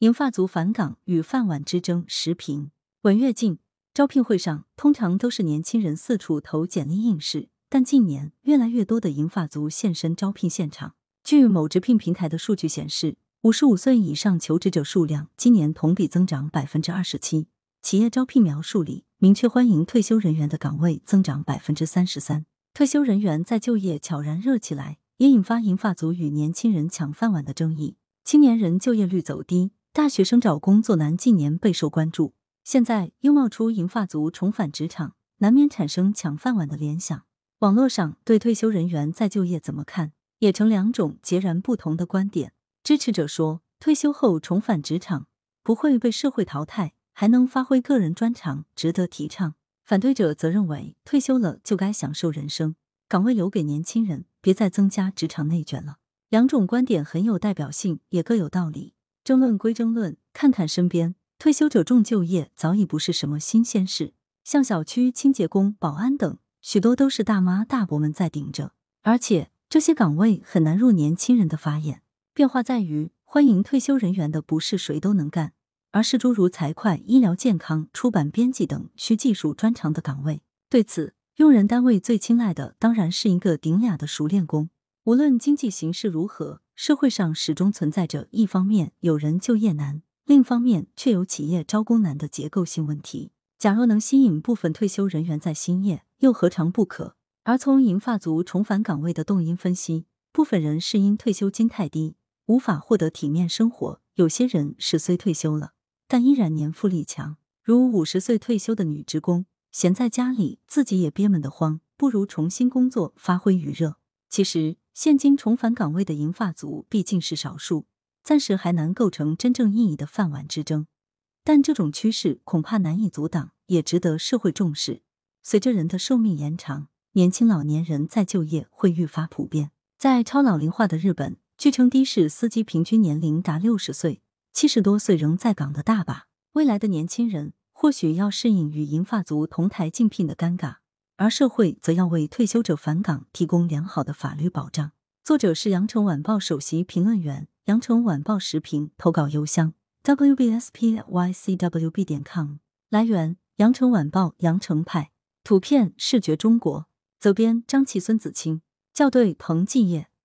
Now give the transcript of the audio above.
银发族返岗与饭碗之争时评。文跃进，招聘会上通常都是年轻人四处投简历应试，但近年越来越多的银发族现身招聘现场。据某直聘平台的数据显示，五十五岁以上求职者数量今年同比增长百分之二十七。企业招聘描述里明确欢迎退休人员的岗位增长百分之三十三。退休人员再就业悄然热起来，也引发银发族与年轻人抢饭碗的争议。青年人就业率走低。大学生找工作难，近年备受关注。现在又冒出银发族重返职场，难免产生抢饭碗的联想。网络上对退休人员再就业怎么看，也成两种截然不同的观点。支持者说，退休后重返职场不会被社会淘汰，还能发挥个人专长，值得提倡。反对者则认为，退休了就该享受人生，岗位留给年轻人，别再增加职场内卷了。两种观点很有代表性，也各有道理。争论归争论，看看身边退休者重就业早已不是什么新鲜事。像小区清洁工、保安等，许多都是大妈大伯们在顶着，而且这些岗位很难入年轻人的法眼。变化在于，欢迎退休人员的不是谁都能干，而是诸如财会、医疗健康、出版编辑等需技术专长的岗位。对此，用人单位最青睐的当然是一个顶俩的熟练工。无论经济形势如何。社会上始终存在着一方面有人就业难，另一方面却有企业招工难的结构性问题。假若能吸引部分退休人员在兴业，又何尝不可？而从银发族重返岗位的动因分析，部分人是因退休金太低，无法获得体面生活；有些人是虽退休了，但依然年富力强，如五十岁退休的女职工，闲在家里自己也憋闷得慌，不如重新工作，发挥余热。其实。现今重返岗位的银发族毕竟是少数，暂时还难构成真正意义的饭碗之争。但这种趋势恐怕难以阻挡，也值得社会重视。随着人的寿命延长，年轻老年人再就业会愈发普遍。在超老龄化的日本，据称的士司机平均年龄达六十岁，七十多岁仍在岗的大把。未来的年轻人或许要适应与银发族同台竞聘的尴尬。而社会则要为退休者返岗提供良好的法律保障。作者是羊城晚报首席评论员，羊城晚报时评投稿邮箱 wbspycwb 点 com。来源：羊城晚报羊城派。图片：视觉中国。责编：张琪、孙子清。校对：彭继业。